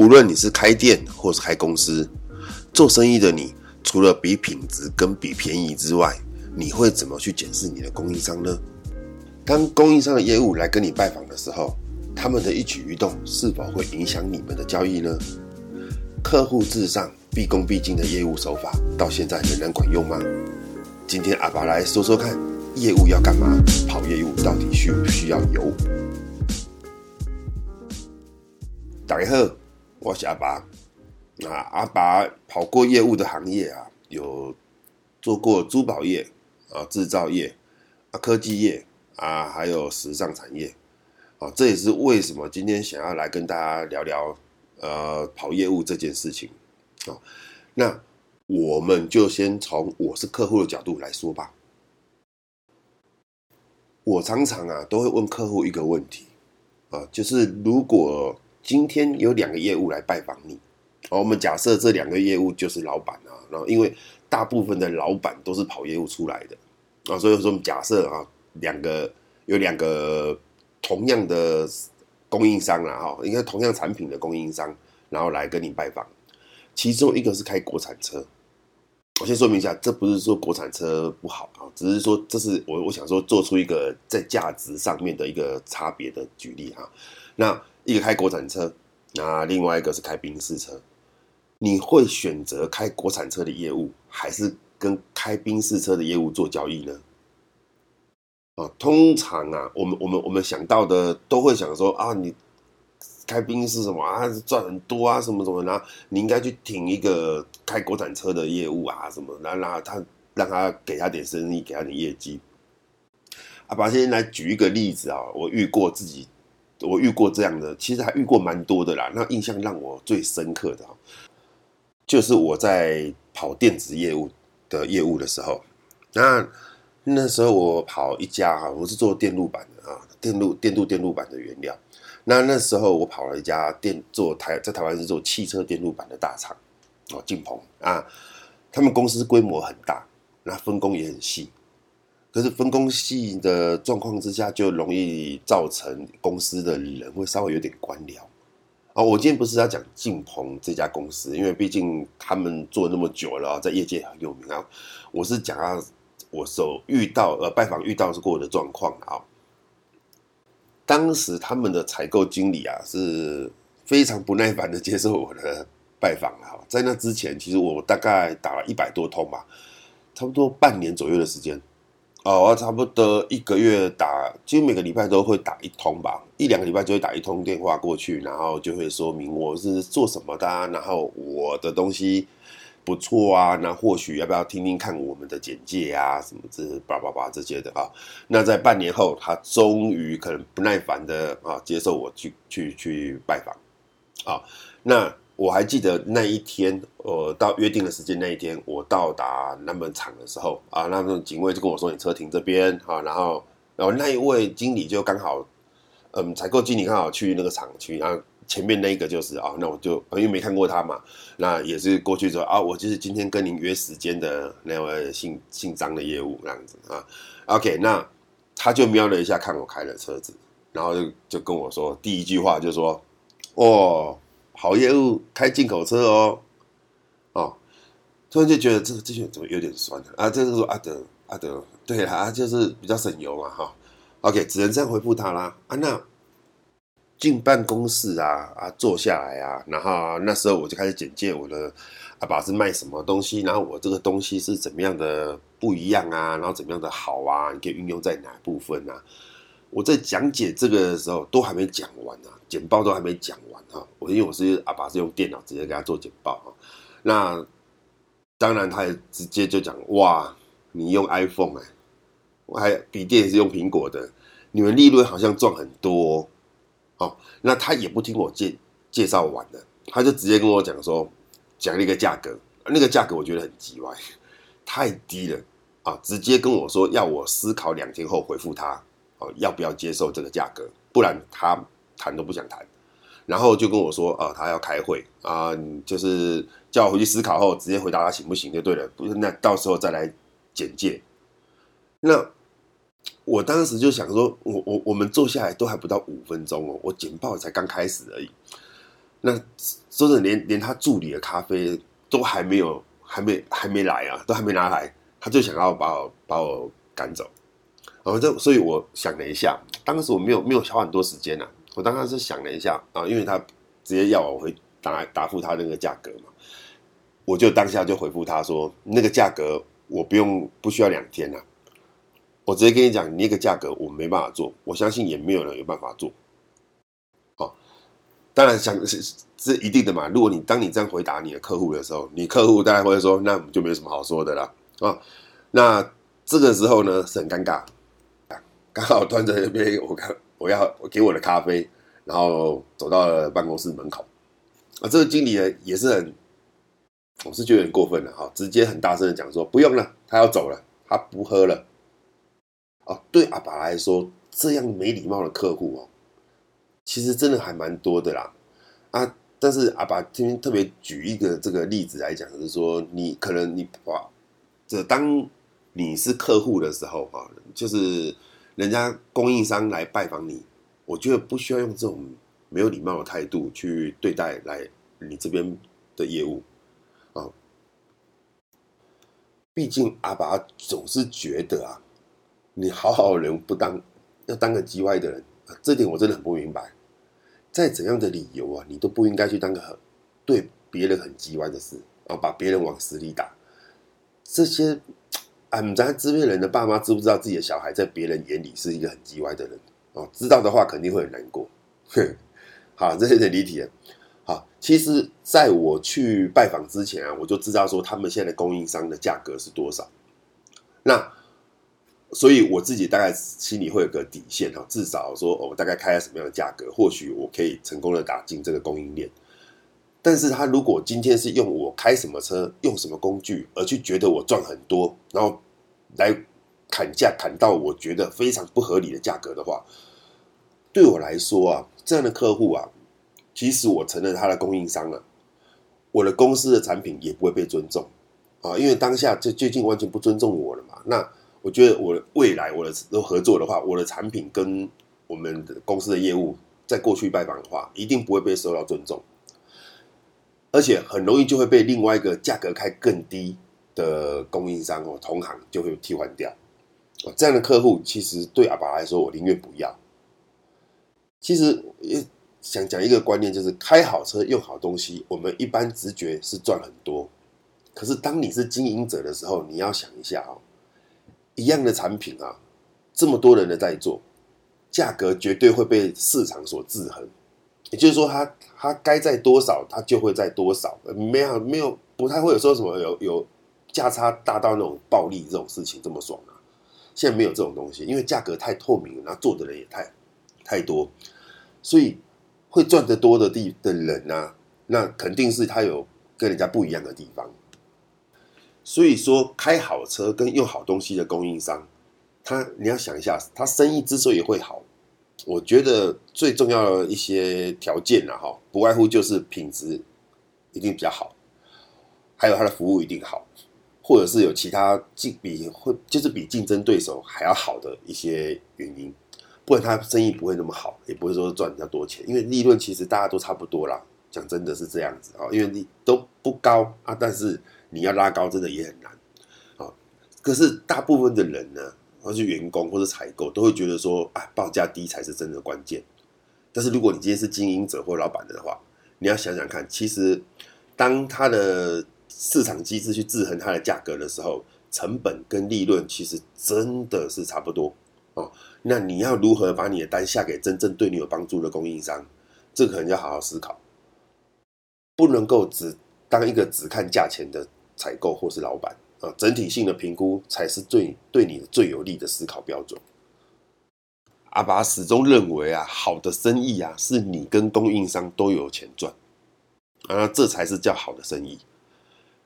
无论你是开店或是开公司，做生意的你，除了比品质跟比便宜之外，你会怎么去检视你的供应商呢？当供应商的业务来跟你拜访的时候，他们的一举一动是否会影响你们的交易呢？客户至上、毕恭毕敬的业务手法，到现在仍然管用吗？今天阿爸来说说看，业务要干嘛？跑业务到底需不需要油？大家好，我是阿爸。那阿爸跑过业务的行业啊，有做过珠宝业啊、制造业啊、科技业啊，还有时尚产业啊。这也是为什么今天想要来跟大家聊聊。呃，跑业务这件事情，啊，那我们就先从我是客户的角度来说吧。我常常啊都会问客户一个问题啊，就是如果今天有两个业务来拜访你，哦，我们假设这两个业务就是老板啊，然后因为大部分的老板都是跑业务出来的啊，所以说我们假设啊，两个有两个同样的。供应商啦，哈，应该同样产品的供应商，然后来跟你拜访。其中一个是开国产车，我先说明一下，这不是说国产车不好啊，只是说这是我我想说做出一个在价值上面的一个差别的举例哈。那一个开国产车，那另外一个是开宾士车，你会选择开国产车的业务，还是跟开宾士车的业务做交易呢？通常啊，我们我们我们想到的都会想说啊，你开宾士什么啊，赚很多啊，什么什么，然后你应该去挺一个开国产车的业务啊，什么，然后让他让他给他点生意，给他点业绩。阿拔先来举一个例子啊，我遇过自己，我遇过这样的，其实还遇过蛮多的啦。那印象让我最深刻的，就是我在跑电子业务的业务的时候，那。那时候我跑一家哈，我是做电路板的啊，电路电镀电路板的原料。那那时候我跑了一家电做台在台湾是做汽车电路板的大厂哦，进鹏啊，他们公司规模很大，那分工也很细。可是分工细的状况之下，就容易造成公司的人会稍微有点官僚啊。我今天不是要讲晋鹏这家公司，因为毕竟他们做那么久了，在业界很有名啊。我是讲啊。我所遇到呃拜访遇到过的状况啊，当时他们的采购经理啊是非常不耐烦的接受我的拜访啊，在那之前，其实我大概打了一百多通吧，差不多半年左右的时间哦，我差不多一个月打，几乎每个礼拜都会打一通吧，一两个礼拜就会打一通电话过去，然后就会说明我是做什么的，然后我的东西。不错啊，那或许要不要听听看我们的简介啊，什么这叭叭叭这些的啊？那在半年后，他终于可能不耐烦的啊，接受我去去去拜访啊。那我还记得那一天，呃，到约定的时间那一天，我到达南门厂的时候啊，那那警卫就跟我说：“你车停这边啊。”然后，然后那一位经理就刚好，嗯，采购经理刚好去那个厂区然后。前面那一个就是啊，那我就因为没看过他嘛，那也是过去之后啊，我就是今天跟您约时间的那位姓姓张的业务这样子啊。OK，那他就瞄了一下，看我开了车子，然后就就跟我说第一句话就说：“哦，好业务，开进口车哦。”哦，突然就觉得这个这些怎么有点酸啊？这是说阿德阿德，对啊，就是比较省油嘛哈。OK，只能这样回复他啦啊那。进办公室啊啊，坐下来啊，然后那时候我就开始简介我的阿爸是卖什么东西，然后我这个东西是怎么样的不一样啊，然后怎么样的好啊，你可以运用在哪部分啊？我在讲解这个的时候都还没讲完啊，简报都还没讲完啊。我因为我是阿爸是用电脑直接给他做简报啊，那当然他也直接就讲哇，你用 iPhone 哎，我还笔电是用苹果的，你们利润好像赚很多哦。哦，那他也不听我介介绍完了，他就直接跟我讲说，讲了一个价格，那个价格我觉得很奇怪，太低了啊！直接跟我说要我思考两天后回复他，哦，要不要接受这个价格？不然他谈都不想谈。然后就跟我说，啊，他要开会啊，就是叫我回去思考后直接回答他行不行就对了，不是那到时候再来简介。那。我当时就想说，我我我们坐下来都还不到五分钟哦，我简报才刚开始而已。那说真的，连连他助理的咖啡都还没有，还没还没来啊，都还没拿来，他就想要把我把我赶走。然后这，所以我想了一下，当时我没有没有花很多时间呐、啊，我当时是想了一下啊，因为他直接要我回答答复他那个价格嘛，我就当下就回复他说，那个价格我不用不需要两天呐、我直接跟你讲，你那个价格我没办法做，我相信也没有人有办法做。好，当然想是是一定的嘛，如果你当你这样回答你的客户的时候，你客户大概会说，那我们就没有什么好说的啦啊，那这个时候呢是很尴尬。刚好端着一杯，我看我要我给我的咖啡，然后走到了办公室门口。啊，这个经理呢也是很，我是觉得很过分了哈，直接很大声的讲说不用了，他要走了，他不喝了。哦，对阿爸来说，这样没礼貌的客户哦，其实真的还蛮多的啦。啊，但是阿爸今天特别举一个这个例子来讲，就是说你可能你哇，这当你是客户的时候哈，就是。人家供应商来拜访你，我觉得不需要用这种没有礼貌的态度去对待来你这边的业务啊。毕竟阿爸总是觉得啊，你好好的人不当，要当个叽歪的人，这点我真的很不明白。再怎样的理由啊，你都不应该去当个很对别人很叽歪的事啊，把别人往死里打。这些。俺们咱这边人的爸妈知不知道自己的小孩在别人眼里是一个很叽歪的人哦？知道的话肯定会很难过。哼，好，这有点离题了。好，其实在我去拜访之前啊，我就知道说他们现在的供应商的价格是多少。那所以我自己大概心里会有个底线哈，至少说我大概开了什么样的价格，或许我可以成功的打进这个供应链。但是他如果今天是用我开什么车、用什么工具，而去觉得我赚很多，然后来砍价砍到我觉得非常不合理的价格的话，对我来说啊，这样的客户啊，即使我成了他的供应商了，我的公司的产品也不会被尊重啊，因为当下就最近完全不尊重我了嘛。那我觉得我的未来我的合作的话，我的产品跟我们的公司的业务在过去拜访的话，一定不会被受到尊重。而且很容易就会被另外一个价格开更低的供应商哦，同行就会替换掉。这样的客户其实对阿爸来说，我宁愿不要。其实也想讲一个观念，就是开好车、用好东西，我们一般直觉是赚很多。可是当你是经营者的时候，你要想一下哦，一样的产品啊，这么多人的在做，价格绝对会被市场所制衡。也就是说他，他他该在多少，他就会在多少，没有没有不太会有说什么有有价差大到那种暴利这种事情这么爽啊！现在没有这种东西，因为价格太透明了，然后做的人也太太多，所以会赚得多的地的人呢、啊，那肯定是他有跟人家不一样的地方。所以说，开好车跟用好东西的供应商，他你要想一下，他生意之所以会好。我觉得最重要的一些条件呢，哈，不外乎就是品质一定比较好，还有他的服务一定好，或者是有其他竞比会就是比竞争对手还要好的一些原因，不然他生意不会那么好，也不会说赚比较多钱，因为利润其实大家都差不多啦。讲真的是这样子啊，因为你都不高啊，但是你要拉高真的也很难啊。可是大部分的人呢，或是员工或者采购都会觉得说，啊，报价低才是真的关键。但是如果你今天是经营者或老板的话，你要想想看，其实当他的市场机制去制衡它的价格的时候，成本跟利润其实真的是差不多哦。那你要如何把你的单下给真正对你有帮助的供应商？这可能要好好思考，不能够只当一个只看价钱的采购或是老板。啊，整体性的评估才是最对你最有利的思考标准。阿拔始终认为啊，好的生意啊，是你跟供应商都有钱赚，啊，这才是叫好的生意。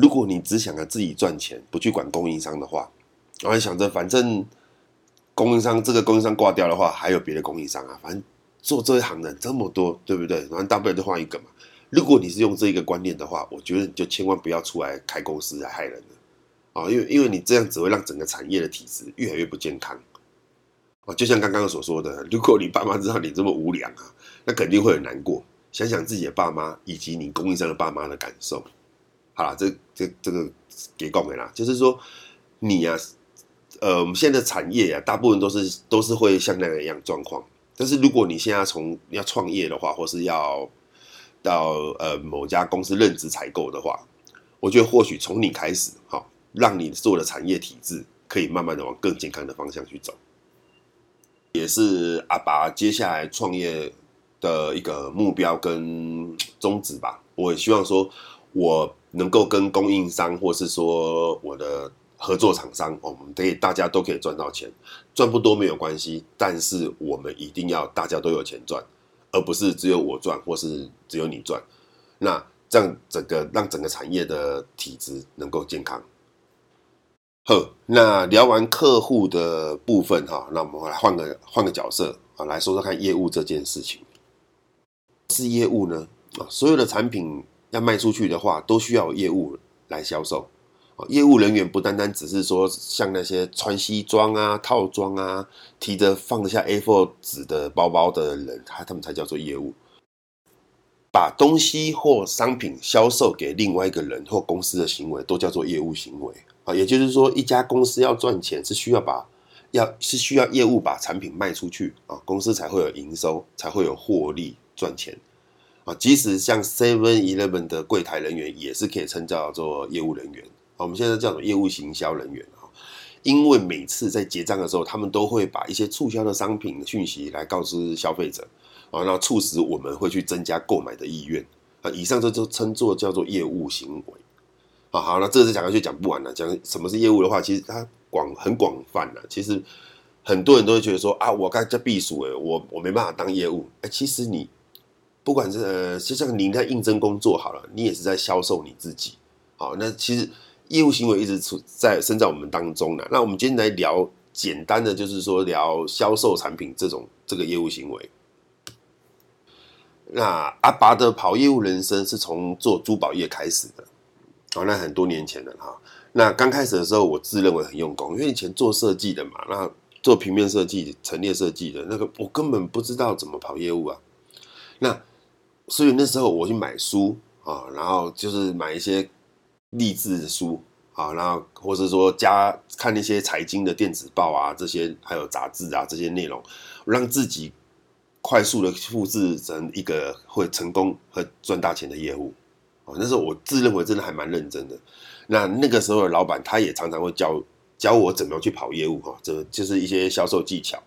如果你只想着自己赚钱，不去管供应商的话，我还想着反正供应商这个供应商挂掉的话，还有别的供应商啊，反正做这一行的这么多，对不对？然后大不了就换一个嘛。如果你是用这一个观念的话，我觉得你就千万不要出来开公司来害人了。啊，因为因为你这样只会让整个产业的体质越来越不健康。啊，就像刚刚所说的，如果你爸妈知道你这么无良啊，那肯定会很难过。想想自己的爸妈以及你供应商的爸妈的感受。好了，这这这个给讲的啦，就是说你呀、啊，呃，我们现在的产业呀、啊，大部分都是都是会像那个一样状况。但是如果你现在从要创业的话，或是要到呃某家公司任职采购的话，我觉得或许从你开始，好，让你做的产业体制可以慢慢的往更健康的方向去走，也是阿拔接下来创业的一个目标跟 宗旨吧。我也希望说，我能够跟供应商，或是说我的。合作厂商，我们可以大家都可以赚到钱，赚不多没有关系，但是我们一定要大家都有钱赚，而不是只有我赚或是只有你赚。那这样整个让整个产业的体质能够健康。呵，那聊完客户的部分哈，那我们来换个换个角色啊，来说说看业务这件事情。是业务呢啊，所有的产品要卖出去的话，都需要有业务来销售。业务人员不单单只是说像那些穿西装啊、套装啊、提着放得下 A4 纸的包包的人，他他们才叫做业务。把东西或商品销售给另外一个人或公司的行为，都叫做业务行为啊。也就是说，一家公司要赚钱，是需要把要是需要业务把产品卖出去啊，公司才会有营收，才会有获利赚钱啊。即使像 Seven Eleven 的柜台人员，也是可以称叫做业务人员。我们现在叫做业务行销人员啊，因为每次在结账的时候，他们都会把一些促销的商品的讯息来告知消费者啊，那促使我们会去增加购买的意愿啊。以上这就称作叫做业务行为啊。好，那这次讲下去讲不完了。讲什么是业务的话，其实它广很广泛了。其实很多人都会觉得说啊，我刚才避暑诶，我我没办法当业务。哎，其实你不管是呃，就像您在应征工作好了，你也是在销售你自己。好，那其实。业务行为一直处在身在我们当中呢。那我们今天来聊简单的，就是说聊销售产品这种这个业务行为。那阿拔的跑业务人生是从做珠宝业开始的，哦，那很多年前了哈。那刚开始的时候，我自认为很用功，因为以前做设计的嘛，那做平面设计、陈列设计的那个，我根本不知道怎么跑业务啊。那所以那时候我去买书啊，然后就是买一些。励志的书啊，然后或者说加看那些财经的电子报啊，这些还有杂志啊，这些内容，让自己快速的复制成一个会成功和赚大钱的业务啊。那时候我自认为真的还蛮认真的。那那个时候的老板他也常常会教教我怎么样去跑业务哈，这就是一些销售技巧。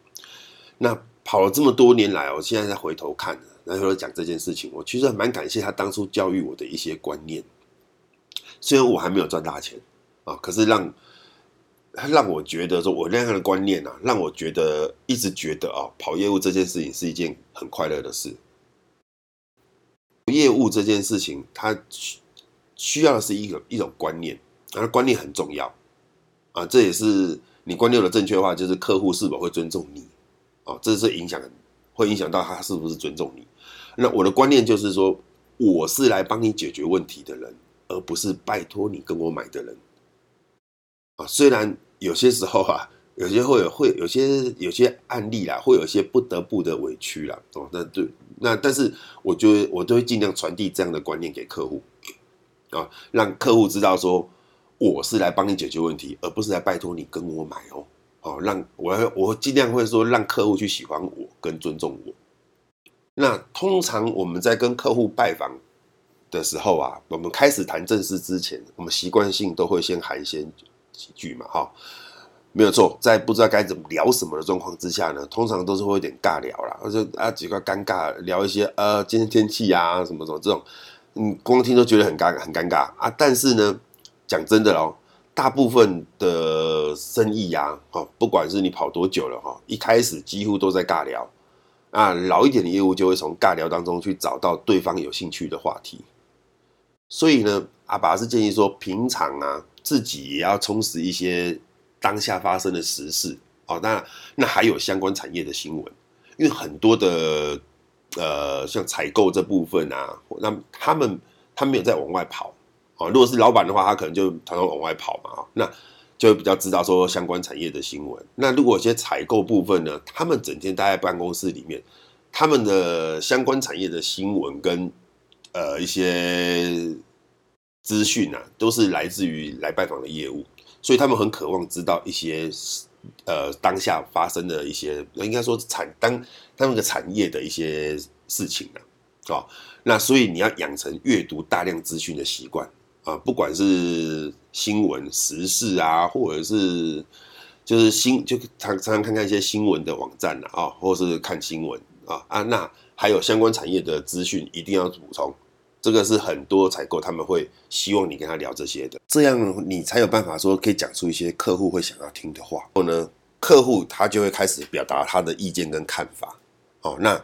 那跑了这么多年来，我现在再回头看，然后讲这件事情，我其实蛮感谢他当初教育我的一些观念。虽然我还没有赚大钱啊，可是让他让我觉得说，我那样的观念啊，让我觉得一直觉得啊，跑业务这件事情是一件很快乐的事。业务这件事情，它需要的是一个一种观念，而观念很重要啊。这也是你观念的正确的话，就是客户是否会尊重你啊，这是影响会影响到他是不是尊重你。那我的观念就是说，我是来帮你解决问题的人。而不是拜托你跟我买的人啊，虽然有些时候啊，有些会有会有些有些案例啦，会有些不得不的委屈啦哦。那对，那但是我就我都会尽量传递这样的观念给客户啊，让客户知道说我是来帮你解决问题，而不是来拜托你跟我买哦。哦，让我我尽量会说让客户去喜欢我跟尊重我。那通常我们在跟客户拜访的时候啊，我们开始谈正事之前，我们习惯性都会先寒暄几句嘛，哈，没有错，在不知道该怎么聊什么的状况之下呢，通常都是会有点尬聊啦，或者啊几个尴尬聊一些呃今天天气啊什么什么这种，嗯，光听都觉得很尴很尴尬啊。但是呢，讲真的喽，大部分的生意啊，哈，不管是你跑多久了哈，一开始几乎都在尬聊啊，老一点的业务就会从尬聊当中去找到对方有兴趣的话题。所以呢，阿爸是建议说，平常啊，自己也要充实一些当下发生的时事哦。那，那还有相关产业的新闻，因为很多的呃，像采购这部分啊，那他们他没有在往外跑啊。如果是老板的话，他可能就常常往外跑嘛，那就会比较知道说相关产业的新闻。那如果一些采购部分呢，他们整天待在办公室里面，他们的相关产业的新闻跟呃一些资讯啊，都是来自于来拜访的业务，所以他们很渴望知道一些呃当下发生的一些，应该说产当他们的产业的一些事情啊，哦，那所以你要养成阅读大量资讯的习惯啊，不管是新闻时事啊，或者是就是新就常常常看看一些新闻的网站啊，或是看新闻啊啊，那还有相关产业的资讯一定要补充。这个是很多采购他们会希望你跟他聊这些的，这样你才有办法说可以讲出一些客户会想要听的话。然后呢，客户他就会开始表达他的意见跟看法。哦，那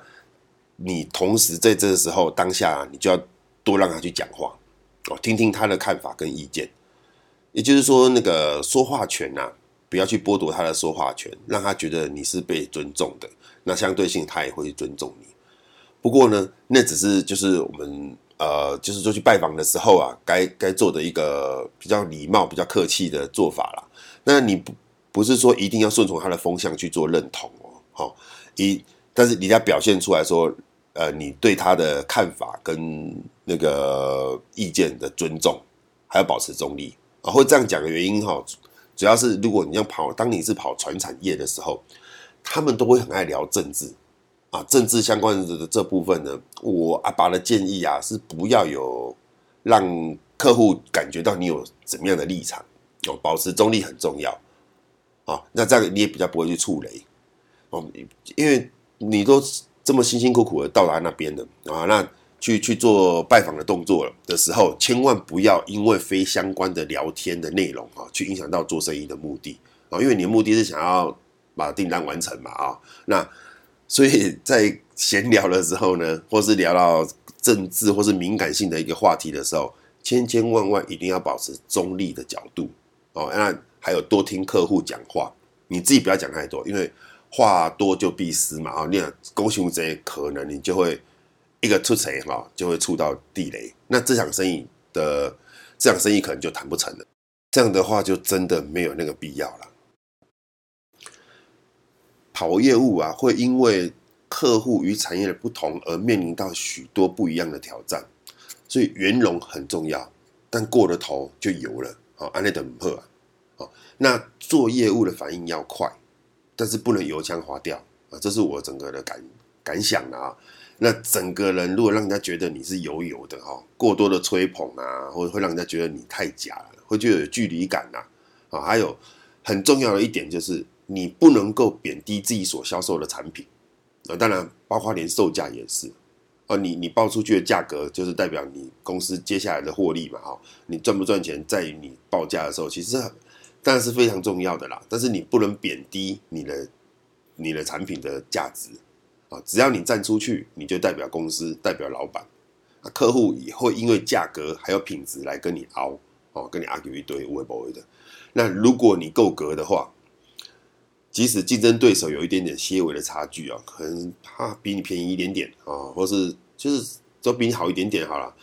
你同时在这个时候当下，你就要多让他去讲话，哦，听听他的看法跟意见。也就是说，那个说话权呐，不要去剥夺他的说话权，让他觉得你是被尊重的。那相对性，他也会尊重你。不过呢，那只是就是我们。呃，就是说去拜访的时候啊，该该做的一个比较礼貌、比较客气的做法啦。那你不不是说一定要顺从他的风向去做认同哦，好，一但是你要表现出来说，呃，你对他的看法跟那个意见的尊重，还要保持中立啊。会这样讲的原因哈，主要是如果你要跑，当你是跑传产业的时候，他们都会很爱聊政治。啊，政治相关的这部分呢，我阿爸的建议啊，是不要有让客户感觉到你有怎么样的立场哦，保持中立很重要啊。那这样你也比较不会去触雷哦，因为你都这么辛辛苦苦的到达那边了啊，那去去做拜访的动作了的时候，千万不要因为非相关的聊天的内容啊，去影响到做生意的目的啊，因为你的目的是想要把订单完成嘛啊，那。所以在闲聊的时候呢，或是聊到政治或是敏感性的一个话题的时候，千千万万一定要保持中立的角度哦。那还有多听客户讲话，你自己不要讲太多，因为话多就必失嘛啊。你勾熊贼可能你就会一个出贼哈，就会触到地雷，那这场生意的这场生意可能就谈不成了。这样的话就真的没有那个必要了。跑业务啊，会因为客户与产业的不同而面临到许多不一样的挑战，所以圆融很重要，但过了头就油了。好，安内等破啊。好，那做业务的反应要快，但是不能油腔滑调啊，这是我整个的感感想啊。那整个人如果让人家觉得你是油油的哈，过多的吹捧啊，或者会让人家觉得你太假了，会觉得有距离感呐。啊，还有很重要的一点就是。你不能够贬低自己所销售的产品，啊，当然包括连售价也是，啊，你你报出去的价格就是代表你公司接下来的获利嘛，哈，你赚不赚钱在于你报价的时候，其实当然是非常重要的啦，但是你不能贬低你的你的产品的价值，啊，只要你站出去，你就代表公司，代表老板，客户也会因为价格还有品质来跟你拗，哦，跟你 argue 一堆，会不会的？那如果你够格的话。即使竞争对手有一点点些微的差距啊，可能他比你便宜一点点啊，或是就是都比你好一点点好了，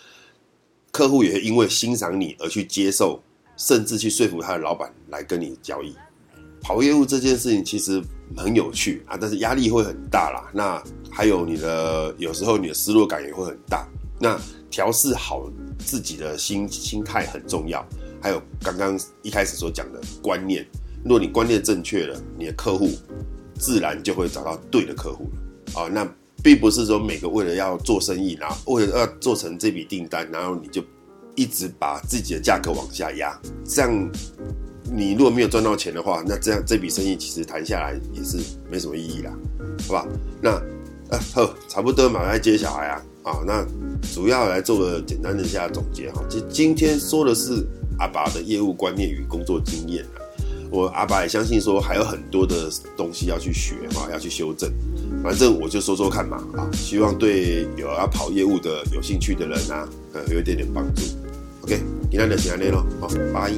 客户也会因为欣赏你而去接受，甚至去说服他的老板来跟你交易。跑业务这件事情其实很有趣啊，但是压力会很大啦。那还有你的有时候你的失落感也会很大。那调试好自己的心心态很重要。还有刚刚一开始所讲的观念。如果你观念正确了，你的客户自然就会找到对的客户了啊。那并不是说每个为了要做生意，然后为了要做成这笔订单，然后你就一直把自己的价格往下压。这样你如果没有赚到钱的话，那这样这笔生意其实谈下来也是没什么意义啦，好吧？那呃呵，差不多马上揭晓啊。啊，那主要来做个简单的一下总结哈。其实今天说的是阿爸的业务观念与工作经验。我阿爸也相信说还有很多的东西要去学哈，要去修正。反正我就说说看嘛啊，希望对有要跑业务的有兴趣的人啊，呃，有一点点帮助。OK，你那点先聊喽，好，拜。